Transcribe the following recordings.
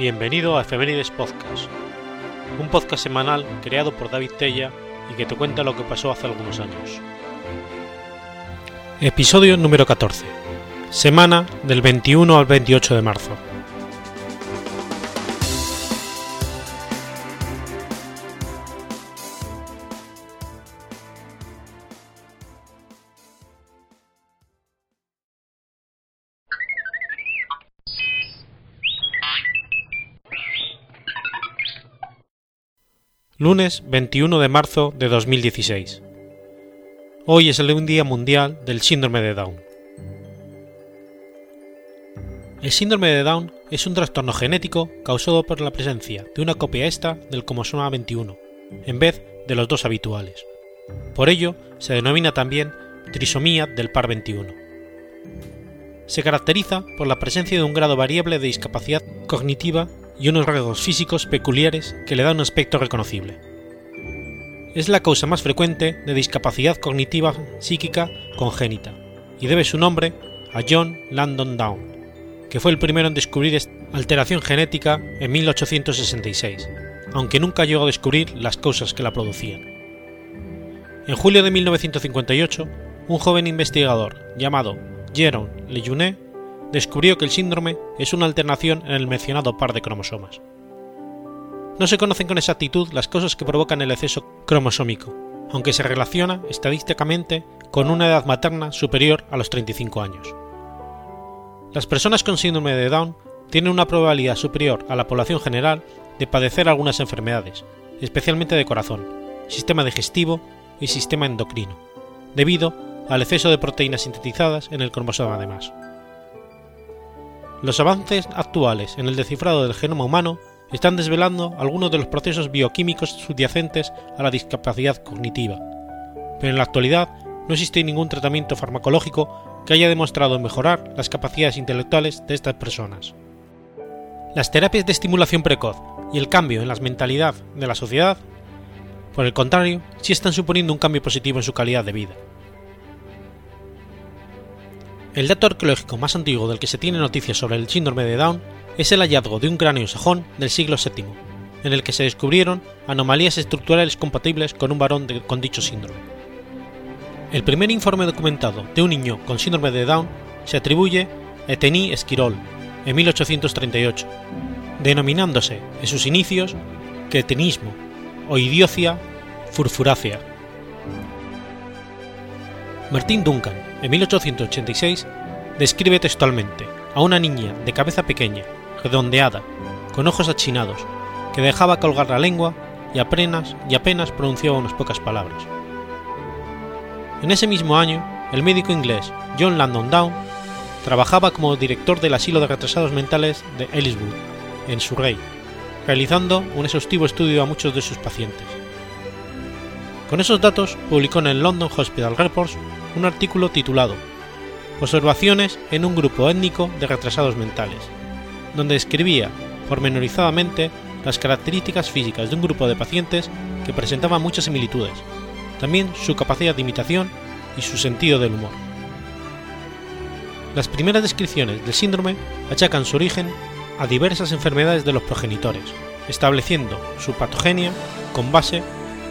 Bienvenido a Efemérides Podcast, un podcast semanal creado por David Tella y que te cuenta lo que pasó hace algunos años. Episodio número 14. Semana del 21 al 28 de marzo. Lunes 21 de marzo de 2016. Hoy es el Día Mundial del Síndrome de Down. El síndrome de Down es un trastorno genético causado por la presencia de una copia esta del cromosoma 21, en vez de los dos habituales. Por ello, se denomina también trisomía del par 21. Se caracteriza por la presencia de un grado variable de discapacidad cognitiva y unos rasgos físicos peculiares que le dan un aspecto reconocible. Es la causa más frecuente de discapacidad cognitiva psíquica congénita y debe su nombre a John Landon Down, que fue el primero en descubrir esta alteración genética en 1866, aunque nunca llegó a descubrir las causas que la producían. En julio de 1958, un joven investigador llamado Jérôme Lejeune descubrió que el síndrome es una alternación en el mencionado par de cromosomas. No se conocen con exactitud las causas que provocan el exceso cromosómico, aunque se relaciona estadísticamente con una edad materna superior a los 35 años. Las personas con síndrome de Down tienen una probabilidad superior a la población general de padecer algunas enfermedades, especialmente de corazón, sistema digestivo y sistema endocrino, debido al exceso de proteínas sintetizadas en el cromosoma además. Los avances actuales en el descifrado del genoma humano están desvelando algunos de los procesos bioquímicos subyacentes a la discapacidad cognitiva, pero en la actualidad no existe ningún tratamiento farmacológico que haya demostrado mejorar las capacidades intelectuales de estas personas. Las terapias de estimulación precoz y el cambio en la mentalidad de la sociedad, por el contrario, sí están suponiendo un cambio positivo en su calidad de vida. El dato arqueológico más antiguo del que se tiene noticias sobre el síndrome de Down es el hallazgo de un cráneo sajón del siglo VII, en el que se descubrieron anomalías estructurales compatibles con un varón con dicho síndrome. El primer informe documentado de un niño con síndrome de Down se atribuye a Etení Esquirol en 1838, denominándose en sus inicios cretenismo o idiocia furfurácea. Martín Duncan, en 1886, describe textualmente a una niña de cabeza pequeña, redondeada, con ojos achinados, que dejaba colgar la lengua y apenas, y apenas pronunciaba unas pocas palabras. En ese mismo año, el médico inglés John Landon Down trabajaba como director del asilo de retrasados mentales de Elliswood, en Surrey, realizando un exhaustivo estudio a muchos de sus pacientes. Con esos datos publicó en el London Hospital Reports un artículo titulado Observaciones en un grupo étnico de retrasados mentales, donde describía pormenorizadamente las características físicas de un grupo de pacientes que presentaban muchas similitudes, también su capacidad de imitación y su sentido del humor. Las primeras descripciones del síndrome achacan su origen a diversas enfermedades de los progenitores, estableciendo su patogenia con base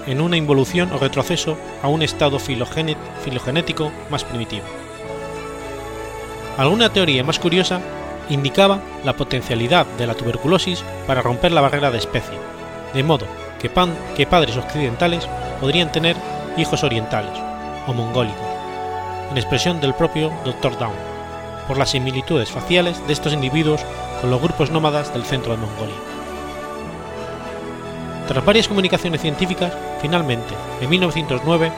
en una involución o retroceso a un estado filogenético más primitivo. Alguna teoría más curiosa indicaba la potencialidad de la tuberculosis para romper la barrera de especie, de modo que, padres occidentales podrían tener hijos orientales o mongólicos, en expresión del propio Dr. Down, por las similitudes faciales de estos individuos con los grupos nómadas del centro de Mongolia. Tras varias comunicaciones científicas, finalmente, en 1909,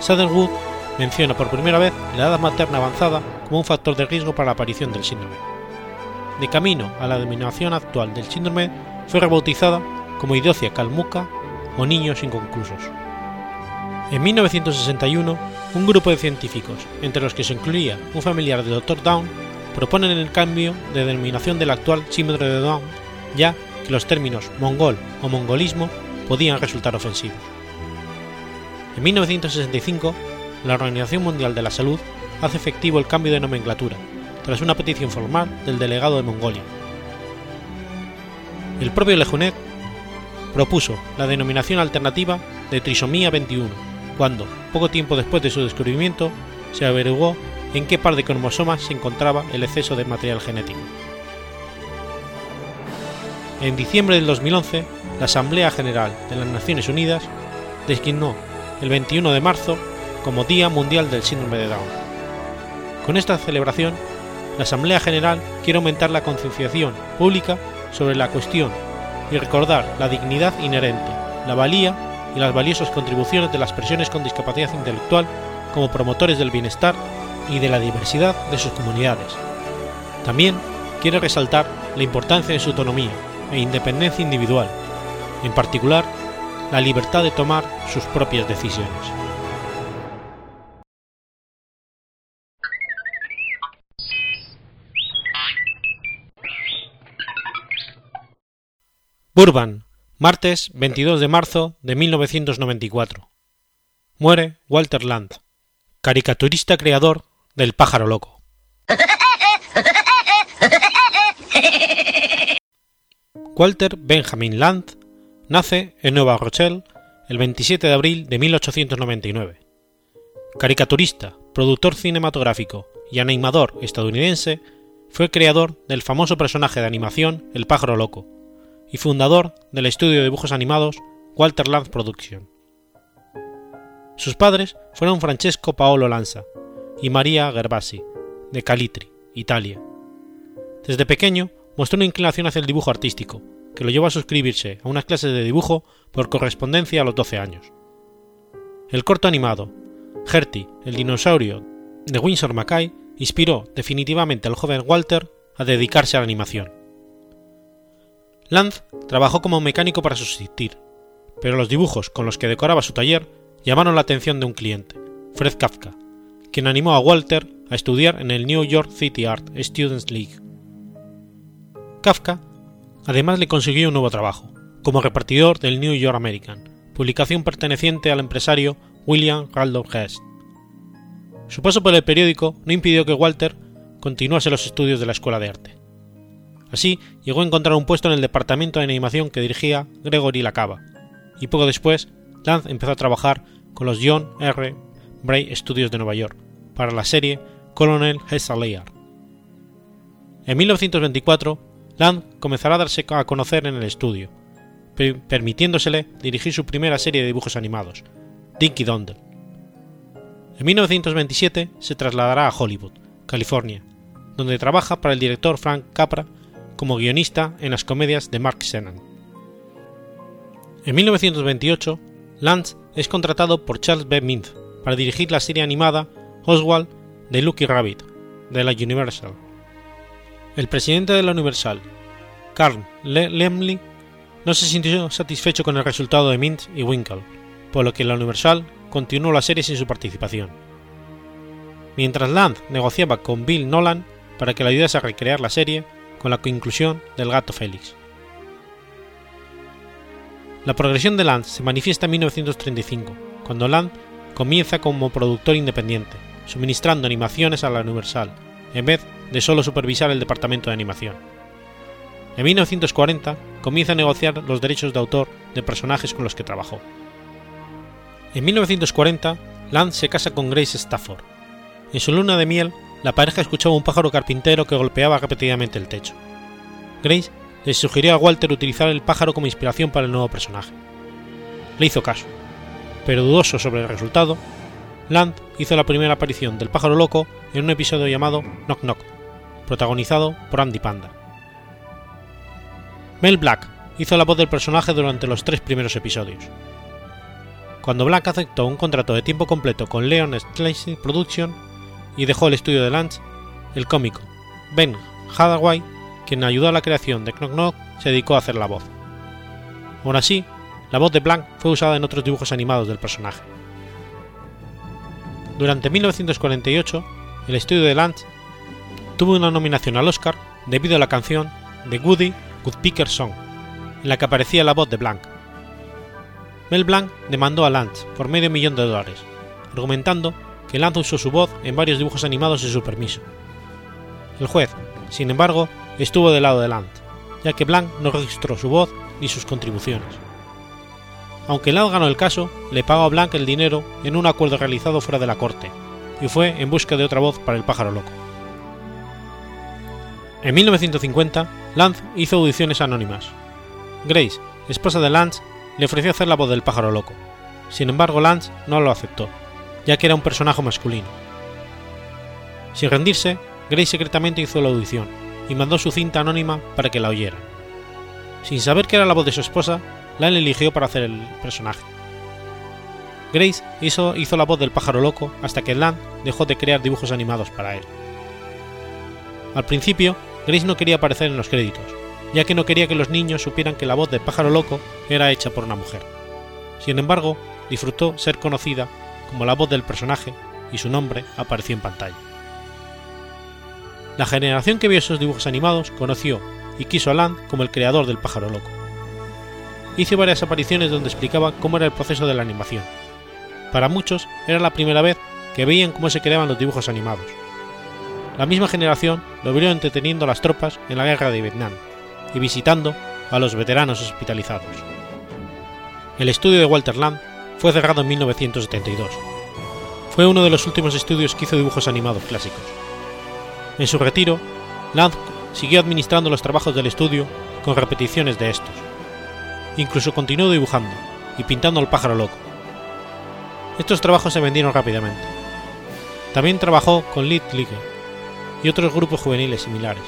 Southernwood menciona por primera vez la edad materna avanzada como un factor de riesgo para la aparición del síndrome. De camino a la denominación actual del síndrome, fue rebautizada como idocia calmuca o niños inconclusos. En 1961, un grupo de científicos, entre los que se incluía un familiar del Dr. Down, proponen el cambio de denominación del actual síndrome de Down, ya que los términos mongol o mongolismo podían resultar ofensivos. En 1965, la Organización Mundial de la Salud hace efectivo el cambio de nomenclatura, tras una petición formal del delegado de Mongolia. El propio Lejunet propuso la denominación alternativa de trisomía 21, cuando, poco tiempo después de su descubrimiento, se averiguó en qué par de cromosomas se encontraba el exceso de material genético. En diciembre del 2011, la Asamblea General de las Naciones Unidas designó el 21 de marzo como Día Mundial del Síndrome de Down. Con esta celebración, la Asamblea General quiere aumentar la concienciación pública sobre la cuestión y recordar la dignidad inherente, la valía y las valiosas contribuciones de las personas con discapacidad intelectual como promotores del bienestar y de la diversidad de sus comunidades. También quiere resaltar la importancia de su autonomía e independencia individual, en particular la libertad de tomar sus propias decisiones. Burban, martes 22 de marzo de 1994. Muere Walter Land, caricaturista creador del pájaro loco. Walter Benjamin Land nace en Nueva Rochelle el 27 de abril de 1899. Caricaturista, productor cinematográfico y animador estadounidense, fue creador del famoso personaje de animación El pájaro loco y fundador del estudio de dibujos animados Walter Land Production. Sus padres fueron Francesco Paolo Lanza y María Gervasi, de Calitri, Italia. Desde pequeño mostró una inclinación hacia el dibujo artístico, que lo llevó a suscribirse a unas clases de dibujo por correspondencia a los 12 años. El corto animado, Gertie, el dinosaurio, de Winsor Mackay, inspiró definitivamente al joven Walter a dedicarse a la animación. Lanz trabajó como mecánico para subsistir, pero los dibujos con los que decoraba su taller llamaron la atención de un cliente, Fred Kafka, quien animó a Walter a estudiar en el New York City Art Students League. Kafka además le consiguió un nuevo trabajo, como repartidor del New York American, publicación perteneciente al empresario William Randolph Hearst. Su paso por el periódico no impidió que Walter continuase los estudios de la Escuela de Arte. Así llegó a encontrar un puesto en el departamento de animación que dirigía Gregory Lacava, y poco después Lance empezó a trabajar con los John R. Bray Studios de Nueva York para la serie Colonel Hessalier. En 1924, Land comenzará a darse a conocer en el estudio, permitiéndosele dirigir su primera serie de dibujos animados, Dinky Dondle. En 1927 se trasladará a Hollywood, California, donde trabaja para el director Frank Capra como guionista en las comedias de Mark Shannon. En 1928, Lance es contratado por Charles B. Mintz para dirigir la serie animada Oswald de Lucky Rabbit de la Universal. El presidente de la Universal, Carl Lemley, no se sintió satisfecho con el resultado de Mintz y Winkle, por lo que la Universal continuó la serie sin su participación. Mientras Land negociaba con Bill Nolan para que le ayudase a recrear la serie, con la inclusión del gato Félix. La progresión de Land se manifiesta en 1935, cuando Land comienza como productor independiente, suministrando animaciones a la Universal, en vez de solo supervisar el departamento de animación. En 1940 comienza a negociar los derechos de autor de personajes con los que trabajó. En 1940, Land se casa con Grace Stafford. En su luna de miel, la pareja escuchaba un pájaro carpintero que golpeaba repetidamente el techo. Grace le sugirió a Walter utilizar el pájaro como inspiración para el nuevo personaje. Le hizo caso, pero dudoso sobre el resultado, Land hizo la primera aparición del pájaro loco en un episodio llamado Knock Knock, protagonizado por Andy Panda. Mel Black hizo la voz del personaje durante los tres primeros episodios. Cuando Black aceptó un contrato de tiempo completo con Leon Schlesing Production, y dejó el estudio de Lance, el cómico Ben Hathaway, quien ayudó a la creación de Knock Knock, se dedicó a hacer la voz. Aún así, la voz de Blanc fue usada en otros dibujos animados del personaje. Durante 1948, el estudio de Lance tuvo una nominación al Oscar debido a la canción The Woody Woodpecker Song, en la que aparecía la voz de Blanc. Mel Blanc demandó a Lance por medio millón de dólares, argumentando que Lance usó su voz en varios dibujos animados sin su permiso. El juez, sin embargo, estuvo del lado de Lance, ya que Blanc no registró su voz ni sus contribuciones. Aunque Land ganó el caso, le pagó a Blanc el dinero en un acuerdo realizado fuera de la corte, y fue en busca de otra voz para el pájaro loco. En 1950, Lance hizo audiciones anónimas. Grace, esposa de Lance, le ofreció hacer la voz del pájaro loco. Sin embargo, Lance no lo aceptó, ya que era un personaje masculino. Sin rendirse, Grace secretamente hizo la audición y mandó su cinta anónima para que la oyeran. Sin saber que era la voz de su esposa, Lance eligió para hacer el personaje. Grace hizo, la voz del pájaro loco hasta que Land dejó de crear dibujos animados para él. Al principio, Grace no quería aparecer en los créditos, ya que no quería que los niños supieran que la voz del pájaro loco era hecha por una mujer. Sin embargo, disfrutó ser conocida como la voz del personaje y su nombre apareció en pantalla. La generación que vio esos dibujos animados conoció y quiso a Land como el creador del pájaro loco. Hizo varias apariciones donde explicaba cómo era el proceso de la animación. Para muchos era la primera vez que veían cómo se creaban los dibujos animados. La misma generación lo vio entreteniendo a las tropas en la guerra de Vietnam y visitando a los veteranos hospitalizados. El estudio de Walter Land fue cerrado en 1972. Fue uno de los últimos estudios que hizo dibujos animados clásicos. En su retiro, Land siguió administrando los trabajos del estudio con repeticiones de estos. Incluso continuó dibujando y pintando al pájaro loco. Estos trabajos se vendieron rápidamente. También trabajó con Lead League y otros grupos juveniles similares.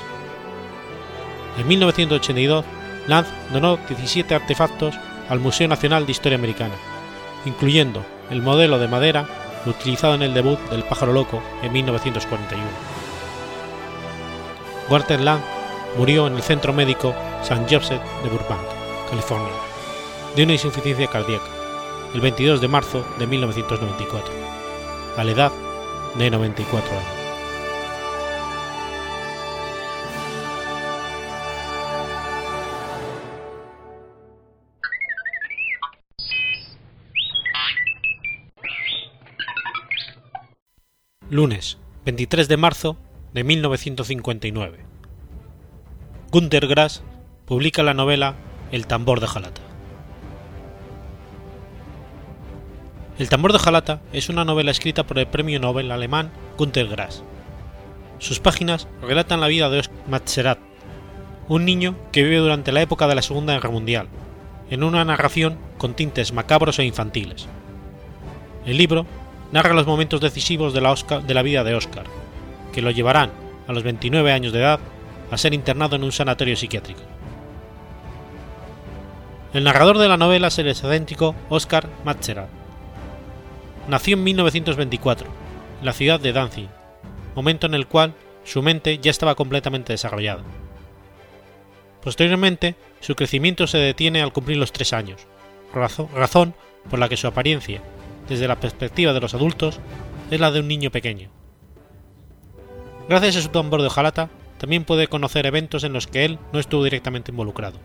En 1982, Lance donó 17 artefactos al Museo Nacional de Historia Americana, incluyendo el modelo de madera utilizado en el debut del pájaro loco en 1941. Walter Land murió en el centro médico St. Joseph de Burbank, California, de una insuficiencia cardíaca, el 22 de marzo de 1994, a la edad de 94 años. Lunes, 23 de marzo de 1959. Günter Grass publica la novela El tambor de Jalata. El tambor de Jalata es una novela escrita por el premio Nobel alemán Günter Grass. Sus páginas relatan la vida de Oscar Matzerat, un niño que vive durante la época de la Segunda Guerra Mundial, en una narración con tintes macabros e infantiles. El libro narra los momentos decisivos de la, Oscar, de la vida de Oscar, que lo llevarán, a los 29 años de edad, a ser internado en un sanatorio psiquiátrico. El narrador de la novela es el excéntrico Oscar Matzerat. Nació en 1924, en la ciudad de Danzig, momento en el cual su mente ya estaba completamente desarrollada. Posteriormente, su crecimiento se detiene al cumplir los tres años, razón por la que su apariencia, desde la perspectiva de los adultos, es la de un niño pequeño. Gracias a su tambor de hojalata, también puede conocer eventos en los que él no estuvo directamente involucrado.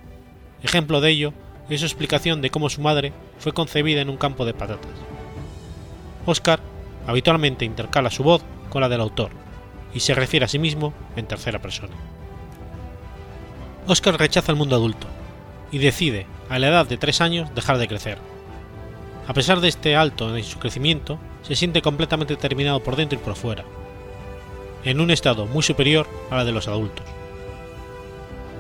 Ejemplo de ello es su explicación de cómo su madre fue concebida en un campo de patatas. Oscar habitualmente intercala su voz con la del autor y se refiere a sí mismo en tercera persona. Oscar rechaza el mundo adulto y decide, a la edad de tres años, dejar de crecer. A pesar de este alto en su crecimiento, se siente completamente terminado por dentro y por fuera, en un estado muy superior a la de los adultos.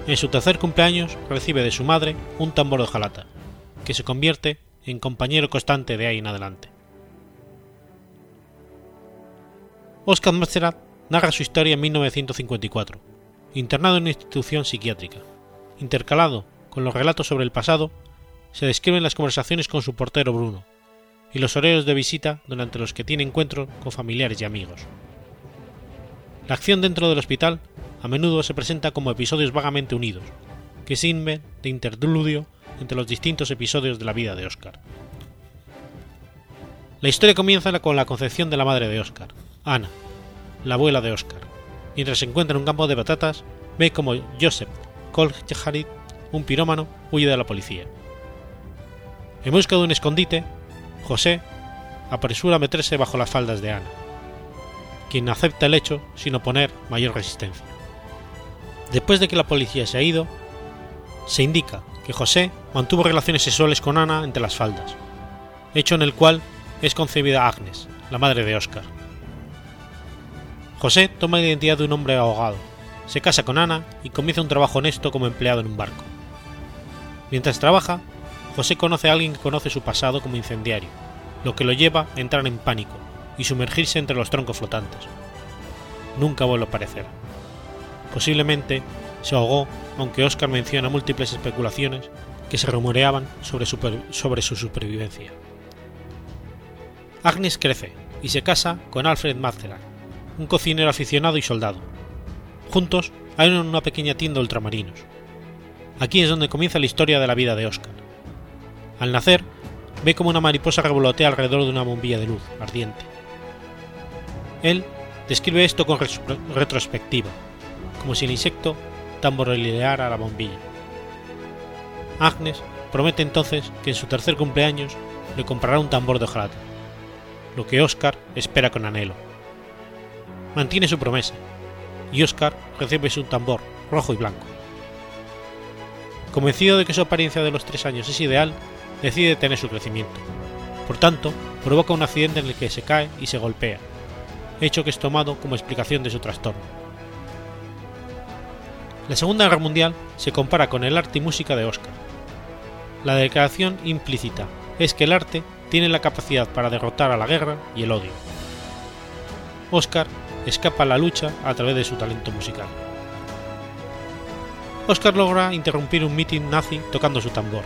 En su tercer cumpleaños recibe de su madre un tambor de jalata, que se convierte en compañero constante de ahí en adelante. Oscar Matzerat narra su historia en 1954, internado en una institución psiquiátrica. Intercalado con los relatos sobre el pasado, se describen las conversaciones con su portero Bruno y los horarios de visita durante los que tiene encuentros con familiares y amigos. La acción dentro del hospital a menudo se presenta como episodios vagamente unidos, que sirven de interludio entre los distintos episodios de la vida de Oscar. La historia comienza con la concepción de la madre de Oscar, Ana, la abuela de Oscar. Mientras se encuentra en un campo de patatas, ve como Joseph Kolcharit, un pirómano, huye de la policía. En busca de un escondite, José apresura a meterse bajo las faldas de Ana, quien acepta el hecho sin oponer mayor resistencia. Después de que la policía se ha ido, se indica que José mantuvo relaciones sexuales con Ana entre las faldas, hecho en el cual es concebida Agnes, la madre de Oscar. José toma la identidad de un hombre ahogado, se casa con Ana y comienza un trabajo honesto como empleado en un barco. Mientras trabaja, José conoce a alguien que conoce su pasado como incendiario, lo que lo lleva a entrar en pánico y sumergirse entre los troncos flotantes. Nunca vuelve a aparecer. Posiblemente se ahogó, aunque Oscar menciona múltiples especulaciones que se rumoreaban sobre su, supervivencia. Agnes crece y se casa con Alfred Matheran, un cocinero aficionado y soldado. Juntos hay una pequeña tienda de ultramarinos. Aquí es donde comienza la historia de la vida de Oscar. Al nacer, ve como una mariposa revolotea alrededor de una bombilla de luz ardiente. Él describe esto con retrospectiva, como si el insecto tamborileara la bombilla. Agnes promete entonces que en su tercer cumpleaños le comprará un tambor de hojalata, lo que Oscar espera con anhelo. Mantiene su promesa, y Oscar recibe su tambor rojo y blanco. Convencido de que su apariencia de los tres años es ideal, decide tener su crecimiento. Por tanto, provoca un accidente en el que se cae y se golpea, hecho que es tomado como explicación de su trastorno. La Segunda Guerra Mundial se compara con el arte y música de Oscar. La declaración implícita es que el arte tiene la capacidad para derrotar a la guerra y el odio. Oscar escapa a la lucha a través de su talento musical. Oscar logra interrumpir un mitin nazi tocando su tambor.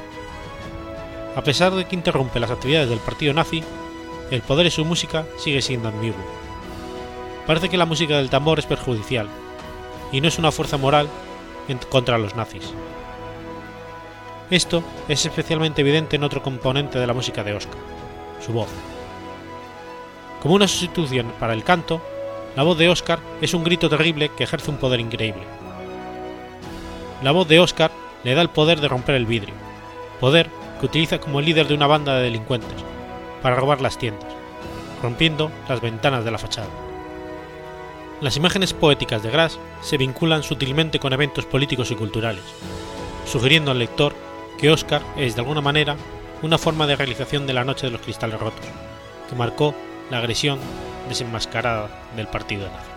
A pesar de que interrumpe las actividades del partido nazi, el poder de su música sigue siendo ambiguo. Parece que la música del tambor es perjudicial, y no es una fuerza moral contra los nazis. Esto es especialmente evidente en otro componente de la música de Oscar, su voz. Como una sustitución para el canto, la voz de Oscar es un grito terrible que ejerce un poder increíble. La voz de Oscar le da el poder de romper el vidrio, poder que utiliza como líder de una banda de delincuentes, para robar las tiendas, rompiendo las ventanas de la fachada. Las imágenes poéticas de Grass se vinculan sutilmente con eventos políticos y culturales, sugiriendo al lector que Oscar es de alguna manera una forma de realización de la Noche de los Cristales Rotos, que marcó la agresión desenmascarada del partido nazi.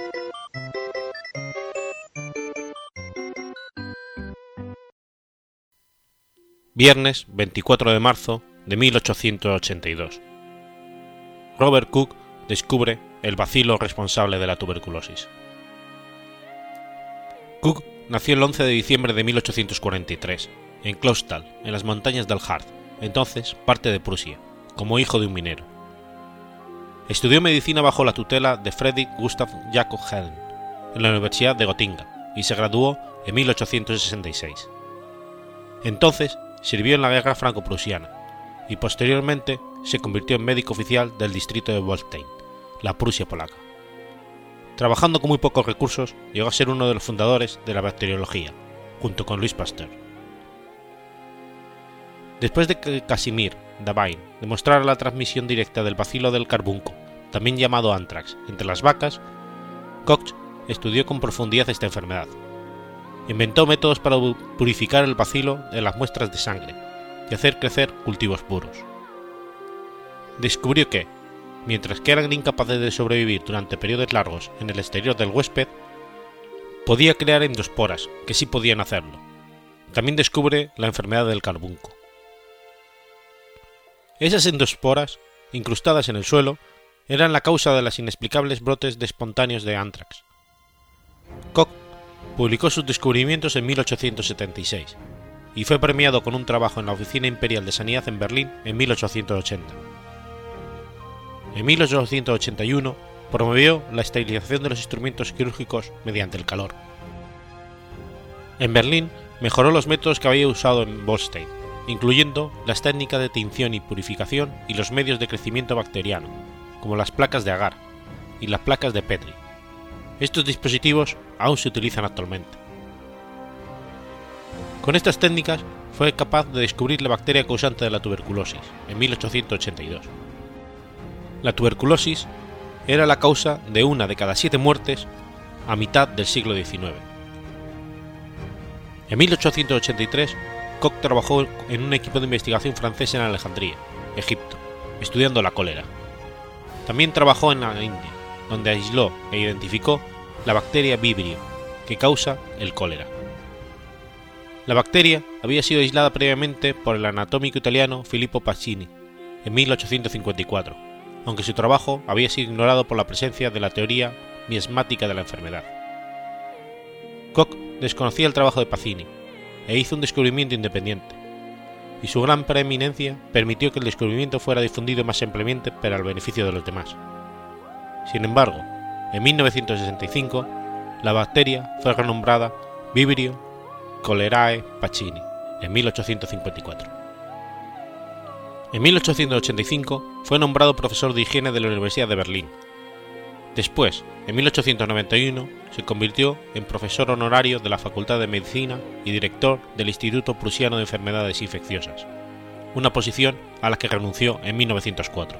Viernes 24 de marzo de 1882. Robert Cook descubre el bacilo responsable de la tuberculosis. Cook nació el 11 de diciembre de 1843 en Clausthal, en las montañas del Harz, entonces parte de Prusia, como hijo de un minero. Estudió medicina bajo la tutela de Friedrich Gustav Jakob Helm en la Universidad de Gotinga y se graduó en 1866. Entonces sirvió en la guerra franco-prusiana y posteriormente se convirtió en médico oficial del distrito de Wolstein, la Prusia polaca. Trabajando con muy pocos recursos, llegó a ser uno de los fundadores de la bacteriología, junto con Louis Pasteur. Después de que Casimir Davine demostrara la transmisión directa del bacilo del carbunco, también llamado anthrax, entre las vacas, Koch estudió con profundidad esta enfermedad inventó métodos para purificar el bacilo de las muestras de sangre y hacer crecer cultivos puros. Descubrió que, mientras que eran incapaces de sobrevivir durante periodos largos en el exterior del huésped, podía crear endosporas que sí podían hacerlo. También descubre la enfermedad del carbunco. Esas endosporas, incrustadas en el suelo, eran la causa de las inexplicables brotes de espontáneos de anthrax. Koch publicó sus descubrimientos en 1876, y fue premiado con un trabajo en la Oficina Imperial de Sanidad en Berlín en 1880. En 1881 promovió la esterilización de los instrumentos quirúrgicos mediante el calor. En Berlín mejoró los métodos que había usado en Bolstein, incluyendo las técnicas de tinción y purificación y los medios de crecimiento bacteriano, como las placas de agar y las placas de Petri. Estos dispositivos aún se utilizan actualmente. Con estas técnicas fue capaz de descubrir la bacteria causante de la tuberculosis en 1882. La tuberculosis era la causa de una de cada siete muertes a mitad del siglo XIX. En 1883, Koch trabajó en un equipo de investigación francés en Alejandría, Egipto, estudiando la cólera. También trabajó en la India, donde aisló e identificó la bacteria Vibrio, que causa el cólera. La bacteria había sido aislada previamente por el anatómico italiano Filippo Pacini en 1854, aunque su trabajo había sido ignorado por la presencia de la teoría miasmática de la enfermedad. Koch desconocía el trabajo de Pacini e hizo un descubrimiento independiente, y su gran preeminencia permitió que el descubrimiento fuera difundido más ampliamente para el beneficio de los demás. Sin embargo, en 1965, la bacteria fue renombrada Vibrio cholerae Pacini en 1854. En 1885 fue nombrado profesor de higiene de la Universidad de Berlín. Después, en 1891, se convirtió en profesor honorario de la Facultad de Medicina y director del Instituto Prusiano de Enfermedades Infecciosas, una posición a la que renunció en 1904.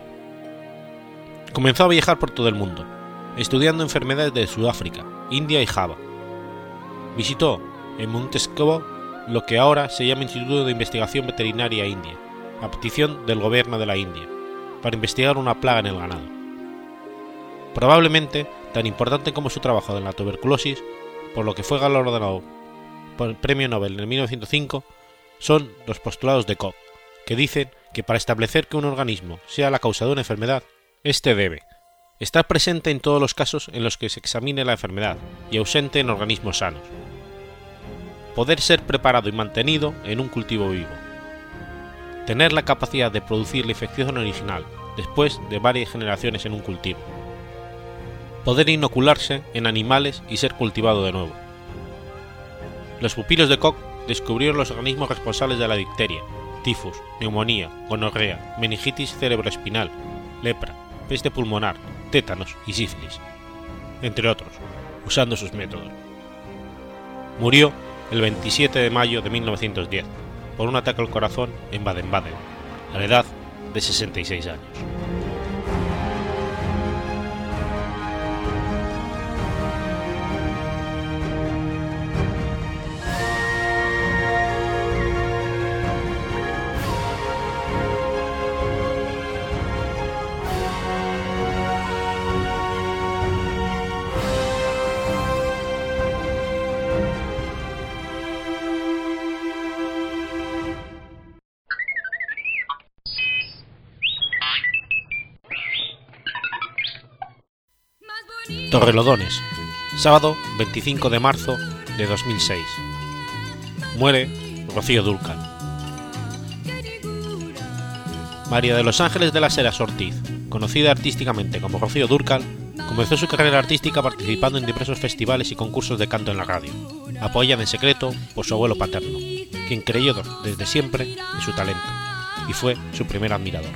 Comenzó a viajar por todo el mundo, estudiando enfermedades de Sudáfrica, India y Java. Visitó en Montesquieu lo que ahora se llama Instituto de Investigación Veterinaria India, a petición del gobierno de la India, para investigar una plaga en el ganado. Probablemente tan importante como su trabajo en la tuberculosis, por lo que fue galardonado por el Premio Nobel en 1905, son los postulados de Koch, que dicen que para establecer que un organismo sea la causa de una enfermedad, éste debe estar presente en todos los casos en los que se examine la enfermedad y ausente en organismos sanos, poder ser preparado y mantenido en un cultivo vivo, tener la capacidad de producir la infección original después de varias generaciones en un cultivo, poder inocularse en animales y ser cultivado de nuevo. Los pupilos de Koch descubrieron los organismos responsables de la difteria, tifus, neumonía, gonorrea, meningitis cerebroespinal, lepra, peste pulmonar, tétanos y sífilis, entre otros, usando sus métodos. Murió el 27 de mayo de 1910 por un ataque al corazón en Baden-Baden, a la edad de 66 años. Torrelodones, sábado 25 de marzo de 2006. Muere Rocío Dúrcal. María de los Ángeles de las Heras Ortiz, conocida artísticamente como Rocío Dúrcal, comenzó su carrera artística participando en diversos festivales y concursos de canto en la radio, apoyada en secreto por su abuelo paterno, quien creyó desde siempre en su talento y fue su primer admirador.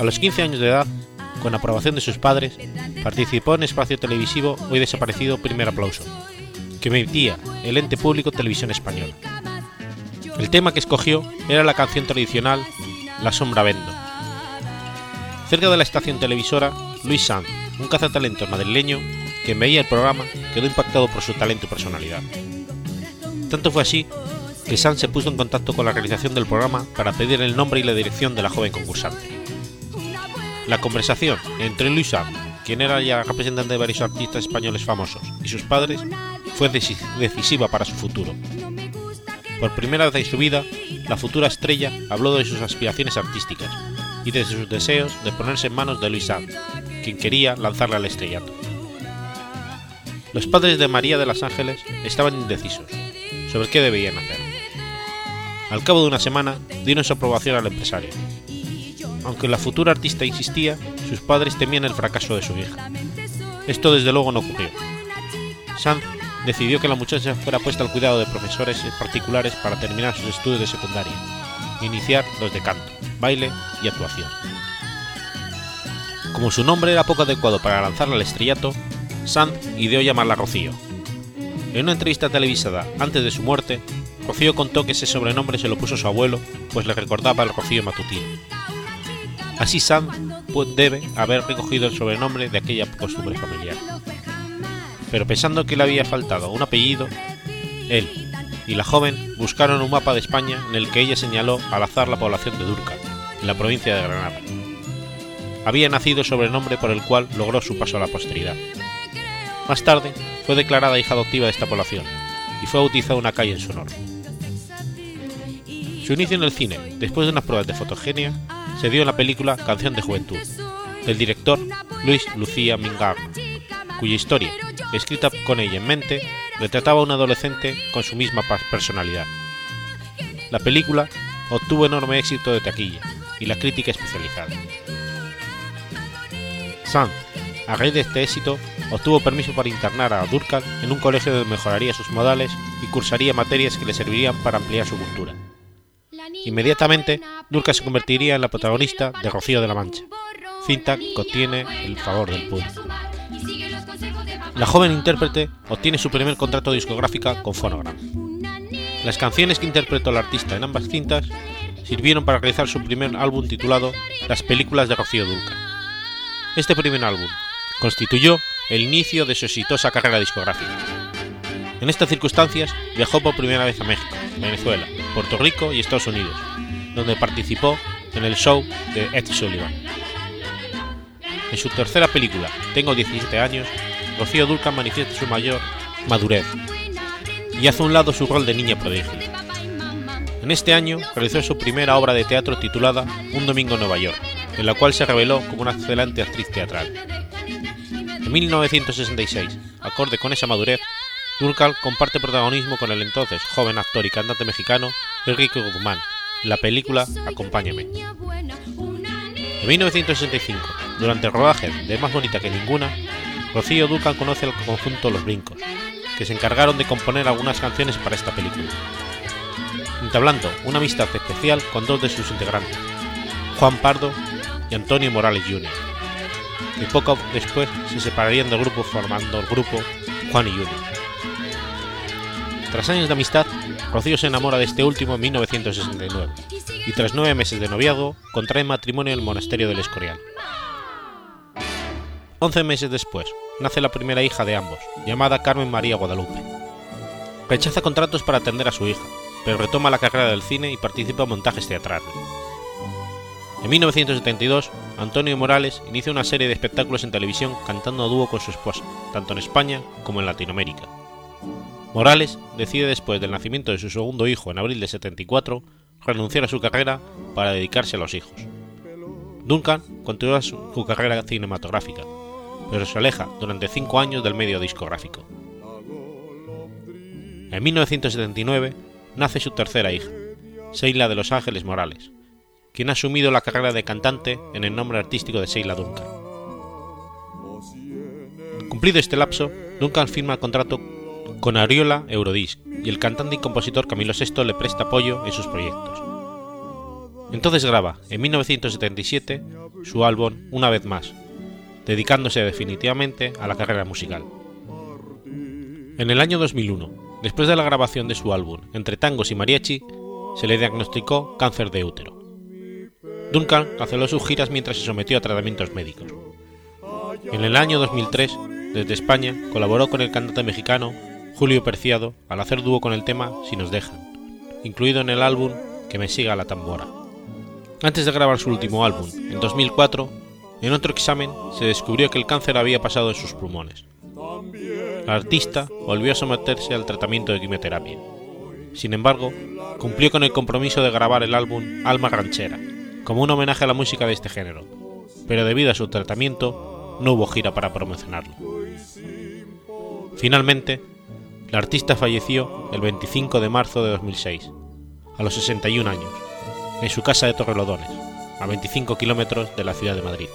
A los 15 años de edad con aprobación de sus padres, participó en espacio televisivo hoy desaparecido Primer Aplauso, que emitía el ente público Televisión Española. El tema que escogió era la canción tradicional La Sombra Vendo. Cerca de la estación televisora, Luis Sanz, un cazatalentos madrileño que veía el programa, quedó impactado por su talento y personalidad. Tanto fue así que Sanz se puso en contacto con la realización del programa para pedir el nombre y la dirección de la joven concursante. La conversación entre Luisa, quien era ya representante de varios artistas españoles famosos, y sus padres fue decisiva para su futuro. Por primera vez en su vida, la futura estrella habló de sus aspiraciones artísticas y de sus deseos de ponerse en manos de Luisa, quien quería lanzarla al estrellato. Los padres de María de las Ángeles estaban indecisos sobre qué debían hacer. Al cabo de una semana dieron su aprobación al empresario. Aunque la futura artista insistía, sus padres temían el fracaso de su hija. Esto desde luego no ocurrió. Sanz decidió que la muchacha fuera puesta al cuidado de profesores particulares para terminar sus estudios de secundaria iniciar los de canto, baile y actuación. Como su nombre era poco adecuado para lanzarla al estrellato, Sanz ideó llamarla Rocío. En una entrevista televisada antes de su muerte, Rocío contó que ese sobrenombre se lo puso su abuelo, pues le recordaba al Rocío matutino. Así Sanz debe haber recogido el sobrenombre de aquella costumbre familiar. Pero pensando que le había faltado un apellido, él y la joven buscaron un mapa de España en el que ella señaló al azar la población de Durca, en la provincia de Granada. Había nacido el sobrenombre por el cual logró su paso a la posteridad. Más tarde fue declarada hija adoptiva de esta población y fue bautizada una calle en su honor. Su inicio en el cine, después de unas pruebas de fotogenia, se dio en la película Canción de Juventud, del director Luis Lucía Mingar, cuya historia, escrita con ella en mente, retrataba a un adolescente con su misma personalidad. La película obtuvo enorme éxito de taquilla y la crítica especializada. Sanz, a raíz de este éxito, obtuvo permiso para internar a Durkal en un colegio donde mejoraría sus modales y cursaría materias que le servirían para ampliar su cultura. Inmediatamente, Durkal se convertiría en la protagonista de Rocío de la Mancha, cinta que obtiene el favor del público. La joven intérprete obtiene su primer contrato discográfica con Phonogram. Las canciones que interpretó el artista en ambas cintas sirvieron para realizar su primer álbum titulado Las películas de Rocío Durcal. Este primer álbum constituyó el inicio de su exitosa carrera discográfica. En estas circunstancias viajó por primera vez a México, Venezuela, Puerto Rico y Estados Unidos, donde participó en el show de Ed Sullivan. En su tercera película, Tengo 17 años, Rocío Durcan manifiesta su mayor madurez y hace a un lado su rol de niña prodigio. En este año realizó su primera obra de teatro titulada Un domingo en Nueva York, en la cual se reveló como una excelente actriz teatral. En 1966, acorde con esa madurez, Durcal comparte protagonismo con el entonces joven actor y cantante mexicano Enrique Guzmán en la película Acompáñame. En 1965, durante el rodaje de Más bonita que ninguna, Rocío Durcal conoce al conjunto Los Brincos, que se encargaron de componer algunas canciones para esta película, entablando una amistad especial con dos de sus integrantes, Juan Pardo y Antonio Morales Jr., que poco después se separarían del grupo formando el grupo Juan y Junior. Tras años de amistad, Rocío se enamora de este último en 1969 y tras nueve meses de noviazgo contrae matrimonio en el monasterio del Escorial. Once meses después, nace la primera hija de ambos, llamada Carmen María Guadalupe. Rechaza contratos para atender a su hija, pero retoma la carrera del cine y participa en montajes teatrales. En 1972, Antonio Morales inicia una serie de espectáculos en televisión cantando a dúo con su esposa, tanto en España como en Latinoamérica. Morales decide después del nacimiento de su segundo hijo en abril de 74 renunciar a su carrera para dedicarse a los hijos. Duncan continúa su carrera cinematográfica, pero se aleja durante cinco años del medio discográfico. En 1979 nace su tercera hija, Sheila de Los Ángeles Morales, quien ha asumido la carrera de cantante en el nombre artístico de Sheila Duncan. Cumplido este lapso, Duncan firma el contrato con Ariola Eurodisc y el cantante y compositor Camilo VI le presta apoyo en sus proyectos. Entonces graba, en 1977, su álbum Una vez más, dedicándose definitivamente a la carrera musical. En el año 2001, después de la grabación de su álbum Entre tangos y mariachi, se le diagnosticó cáncer de útero. Duncan canceló sus giras mientras se sometió a tratamientos médicos. En el año 2003, desde España, colaboró con el cantante mexicano Julio Perciado al hacer dúo con el tema Si nos dejan, incluido en el álbum Que me siga la tambora. Antes de grabar su último álbum, en 2004, en otro examen se descubrió que el cáncer había pasado en sus pulmones. El artista volvió a someterse al tratamiento de quimioterapia. Sin embargo, cumplió con el compromiso de grabar el álbum Alma Ranchera, como un homenaje a la música de este género, pero debido a su tratamiento no hubo gira para promocionarlo. Finalmente, la artista falleció el 25 de marzo de 2006, a los 61 años, en su casa de Torrelodones, a 25 kilómetros de la ciudad de Madrid,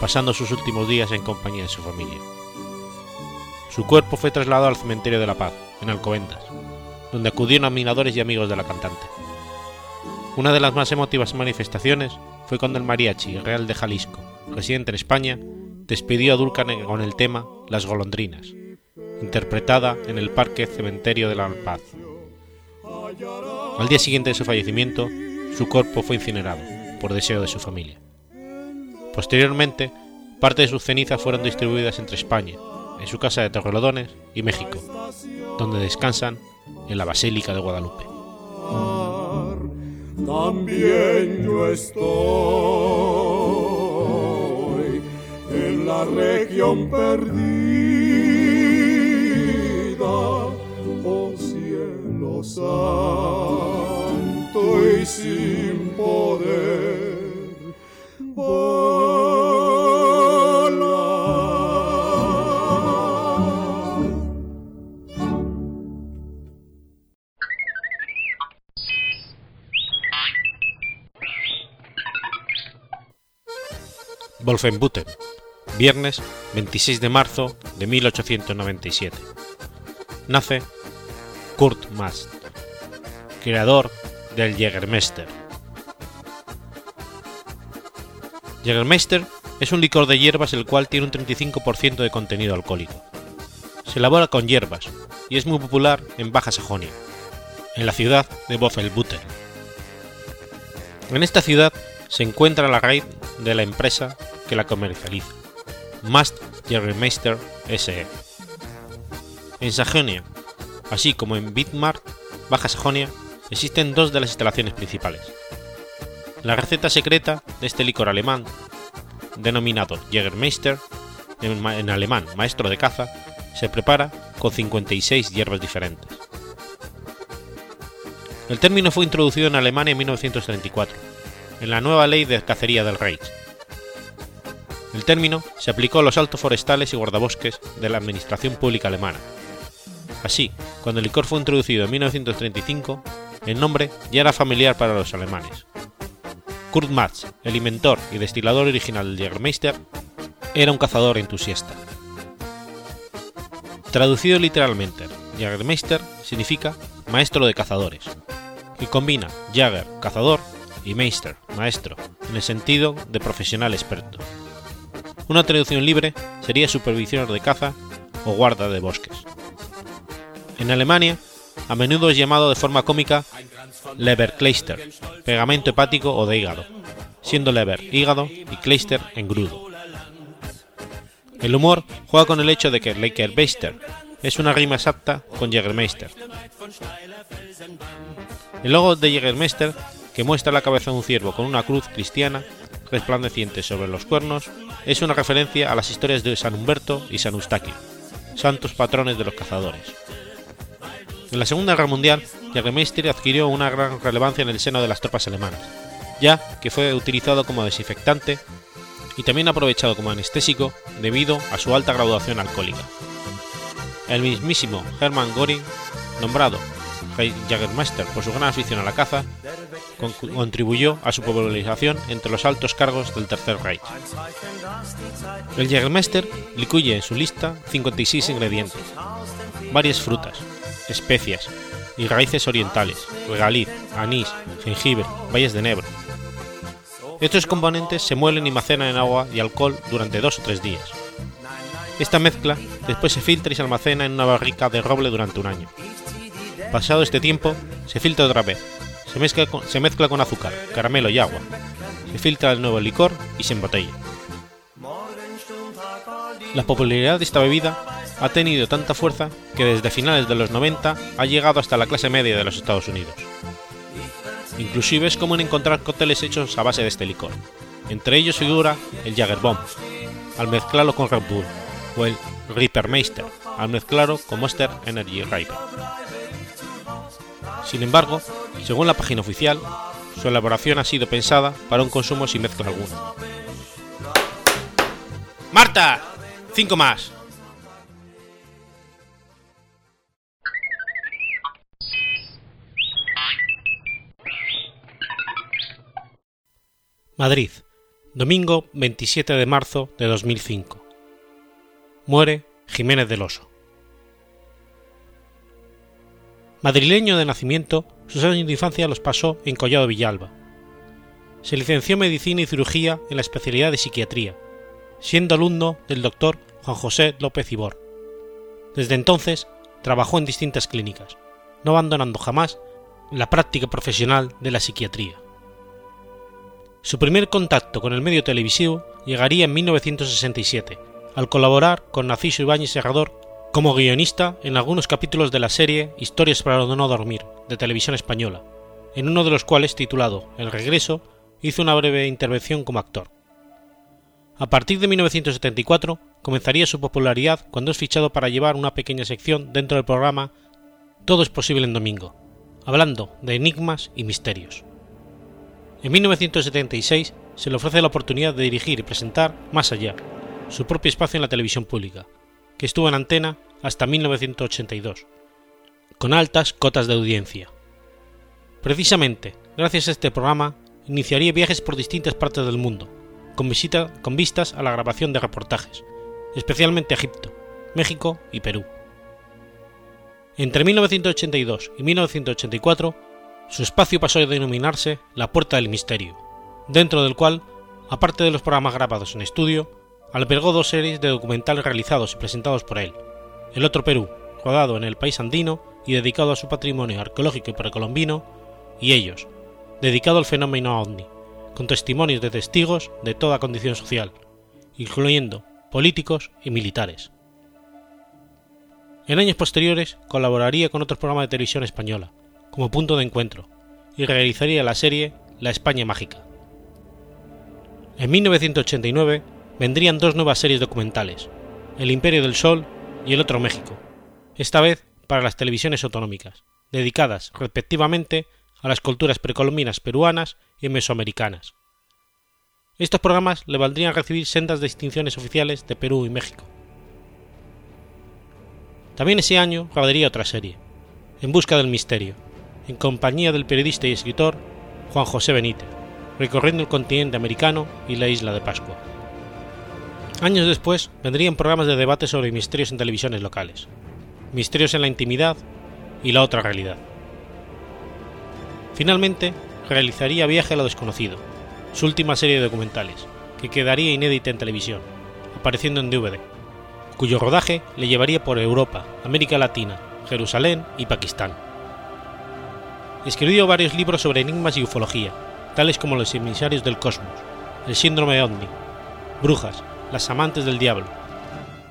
pasando sus últimos días en compañía de su familia. Su cuerpo fue trasladado al cementerio de la Paz, en Alcobendas, donde acudieron admiradores y amigos de la cantante. Una de las más emotivas manifestaciones fue cuando el mariachi Real de Jalisco, residente en España, despidió a Dulcan con el tema Las golondrinas, interpretada en el Parque Cementerio de la Paz. Al día siguiente de su fallecimiento, su cuerpo fue incinerado, por deseo de su familia. Posteriormente, parte de sus cenizas fueron distribuidas entre España, en su casa de Torrelodones y México, donde descansan en la Basílica de Guadalupe. También yo estoy en la región perdida, oh cielo santo y sin poder. Viernes 26 de marzo de 1897. Nace Kurt Mast, creador del Jägermeister. Jägermeister es un licor de hierbas el cual tiene un 35% de contenido alcohólico. Se elabora con hierbas y es muy popular en Baja Sajonia, en la ciudad de Wolfenbüttel. En esta ciudad se encuentra la raíz de la empresa que la comercializa, Mast Jägermeister SE. En Sajonia, así como en Bismarck, Baja Sajonia, existen dos de las instalaciones principales. La receta secreta de este licor alemán, denominado Jägermeister, en, en alemán maestro de caza, se prepara con 56 hierbas diferentes. El término fue introducido en Alemania en 1934, en la nueva ley de cacería del Reich. El término se aplicó a los altos forestales y guardabosques de la administración pública alemana. Así, cuando el licor fue introducido en 1935, el nombre ya era familiar para los alemanes. Kurt Matz, el inventor y destilador original del Jägermeister, era un cazador entusiasta. Traducido literalmente, Jägermeister significa maestro de cazadores, y combina Jäger, cazador, y Meister, maestro, en el sentido de profesional experto. Una traducción libre sería supervisor de caza o guarda de bosques. En Alemania, a menudo es llamado de forma cómica Leberkleister, pegamento hepático o de hígado, siendo Leber hígado y Kleister engrudo. El humor juega con el hecho de que Leikerbeister es una rima exacta con Jägermeister. El logo de Jägermeister, que muestra la cabeza de un ciervo con una cruz cristiana resplandeciente sobre los cuernos, es una referencia a las historias de San Humberto y San Eustaquio, santos patrones de los cazadores. En la Segunda Guerra Mundial, Jägermeister adquirió una gran relevancia en el seno de las tropas alemanas, ya que fue utilizado como desinfectante y también aprovechado como anestésico debido a su alta graduación alcohólica. El mismísimo Hermann Göring, nombrado Jägermeister por su gran afición a la caza, contribuyó a su popularización entre los altos cargos del Tercer Reich. El Jägermeister incluye en su lista 56 ingredientes, varias frutas, especias y raíces orientales, regaliz, anís, jengibre, valles de nebro. Estos componentes se muelen y maceran en agua y alcohol durante dos o tres días. Esta mezcla después se filtra y se almacena en una barrica de roble durante un año. Pasado este tiempo, se filtra otra vez, se mezcla, con, se mezcla con azúcar, caramelo y agua, se filtra el nuevo licor y se embotella. La popularidad de esta bebida ha tenido tanta fuerza que desde finales de los 90 ha llegado hasta la clase media de los Estados Unidos. Inclusive es común encontrar cócteles hechos a base de este licor. Entre ellos figura el Bomb, al mezclarlo con Red Bull, o el Rippermeister, al mezclarlo con Monster Energy Ripper. Sin embargo, según la página oficial, su elaboración ha sido pensada para un consumo sin mezcla alguna. ¡Marta! ¡Cinco más! Madrid, domingo 27 de marzo de 2005. Muere Jiménez del Oso. Madrileño de nacimiento, sus años de infancia los pasó en Collado Villalba. Se licenció en Medicina y Cirugía en la especialidad de Psiquiatría, siendo alumno del doctor Juan José López Ibor. Desde entonces trabajó en distintas clínicas, no abandonando jamás la práctica profesional de la psiquiatría. Su primer contacto con el medio televisivo llegaría en 1967, al colaborar con Narciso Ibáñez Serrador como guionista en algunos capítulos de la serie Historias para no dormir, de televisión española, en uno de los cuales, titulado El regreso, hizo una breve intervención como actor. A partir de 1974 comenzaría su popularidad cuando es fichado para llevar una pequeña sección dentro del programa Todo es posible en domingo, hablando de enigmas y misterios. En 1976 se le ofrece la oportunidad de dirigir y presentar Más allá, su propio espacio en la televisión pública, que estuvo en antena hasta 1982, con altas cotas de audiencia. Precisamente, gracias a este programa, iniciaría viajes por distintas partes del mundo, con, vistas a la grabación de reportajes, especialmente a Egipto, México y Perú. Entre 1982 y 1984, su espacio pasó a denominarse La Puerta del Misterio, dentro del cual, aparte de los programas grabados en estudio, albergó dos series de documentales realizados y presentados por él. El otro Perú, rodado en el país andino y dedicado a su patrimonio arqueológico y precolombino, y ellos, dedicado al fenómeno ovni, con testimonios de testigos de toda condición social, incluyendo políticos y militares. En años posteriores colaboraría con otros programas de televisión española, como punto de encuentro, y realizaría la serie La España Mágica. En 1989 vendrían dos nuevas series documentales, El Imperio del Sol y El Otro México, esta vez para las televisiones autonómicas, dedicadas respectivamente a las culturas precolombinas peruanas y mesoamericanas. Estos programas le valdrían recibir sendas distinciones oficiales de Perú y México. También ese año grabaría otra serie, En Busca del Misterio, en compañía del periodista y escritor Juan José Benítez, recorriendo el continente americano y la isla de Pascua. Años después vendrían programas de debate sobre misterios en televisiones locales, Misterios en la Intimidad y La Otra Realidad. Finalmente, realizaría Viaje a lo Desconocido, su última serie de documentales, que quedaría inédita en televisión, apareciendo en DVD, cuyo rodaje le llevaría por Europa, América Latina, Jerusalén y Pakistán. Escribió varios libros sobre enigmas y ufología, tales como Los emisarios del cosmos, El síndrome de Omni, Brujas, Las amantes del diablo,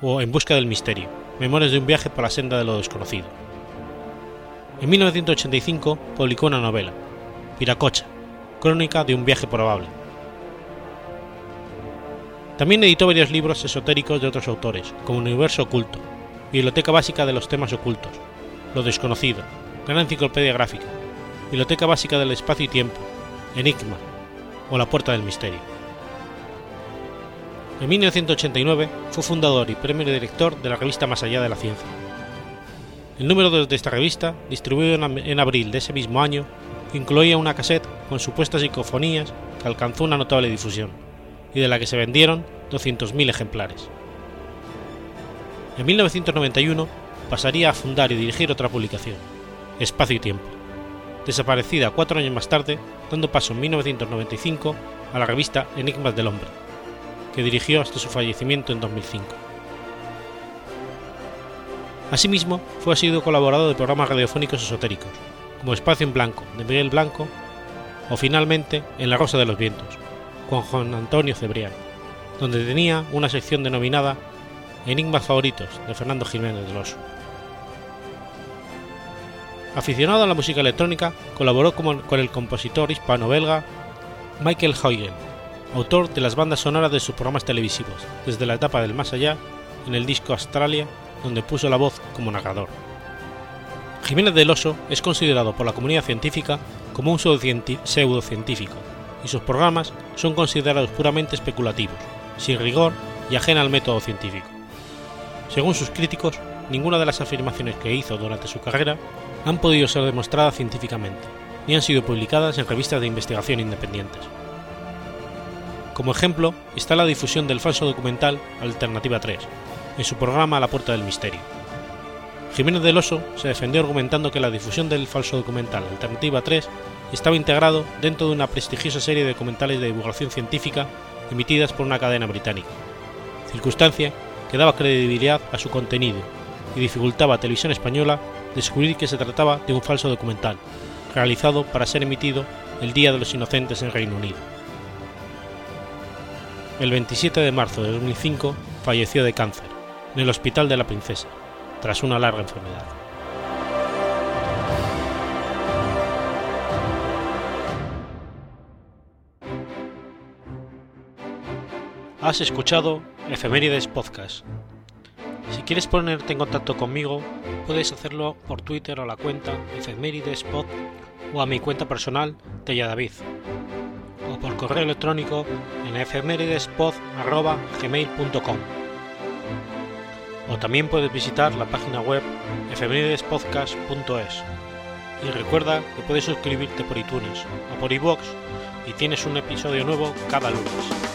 o En busca del misterio, Memorias de un viaje por la senda de lo desconocido. En 1985 publicó una novela, Piracocha, crónica de un viaje probable. También editó varios libros esotéricos de otros autores, como Universo Oculto, Biblioteca Básica de los Temas Ocultos, Lo Desconocido, Gran Enciclopedia Gráfica, Biblioteca Básica del Espacio y Tiempo, Enigma o La Puerta del Misterio. En 1989 fue fundador y premio director de la revista Más Allá de la Ciencia. El número 2 de esta revista, distribuido en abril de ese mismo año, incluía una cassette con supuestas psicofonías que alcanzó una notable difusión y de la que se vendieron 200.000 ejemplares. En 1991 pasaría a fundar y dirigir otra publicación, Espacio y Tiempo, desaparecida cuatro años más tarde, dando paso en 1995 a la revista Enigmas del Hombre, que dirigió hasta su fallecimiento en 2005. Asimismo, fue asiduo colaborador de programas radiofónicos esotéricos, como Espacio en Blanco, de Miguel Blanco, o finalmente en La Rosa de los Vientos, con Juan Antonio Cebrián, donde tenía una sección denominada Enigmas Favoritos de Fernando Jiménez del Oso. Aficionado a la música electrónica, colaboró con el compositor hispano-belga Michael Huygen, autor de las bandas sonoras de sus programas televisivos, desde la etapa del más allá, en el disco Australia, donde puso la voz como narrador. Jiménez del Oso es considerado por la comunidad científica como un pseudocientífico, y sus programas son considerados puramente especulativos, sin rigor y ajena al método científico. Según sus críticos, ninguna de las afirmaciones que hizo durante su carrera han podido ser demostradas científicamente, ni han sido publicadas en revistas de investigación independientes. Como ejemplo está la difusión del falso documental Alternativa 3, en su programa La Puerta del Misterio. Jiménez del Oso se defendió argumentando que la difusión del falso documental Alternativa 3 estaba integrado dentro de una prestigiosa serie de documentales de divulgación científica emitidas por una cadena británica, circunstancia que daba credibilidad a su contenido y dificultaba a Televisión Española descubrir que se trataba de un falso documental, realizado para ser emitido el Día de los Inocentes en Reino Unido. El 27 de marzo de 2005 falleció de cáncer en el Hospital de la Princesa, tras una larga enfermedad. Has escuchado Efemérides Podcast. Si quieres ponerte en contacto conmigo, puedes hacerlo por Twitter a la cuenta Efemeridespod o a mi cuenta personal David. O por correo electrónico en efemeridespod.gmail.com o también puedes visitar la página web efemeridespodcast.es y recuerda que puedes suscribirte por iTunes o por iVoox y tienes un episodio nuevo cada lunes.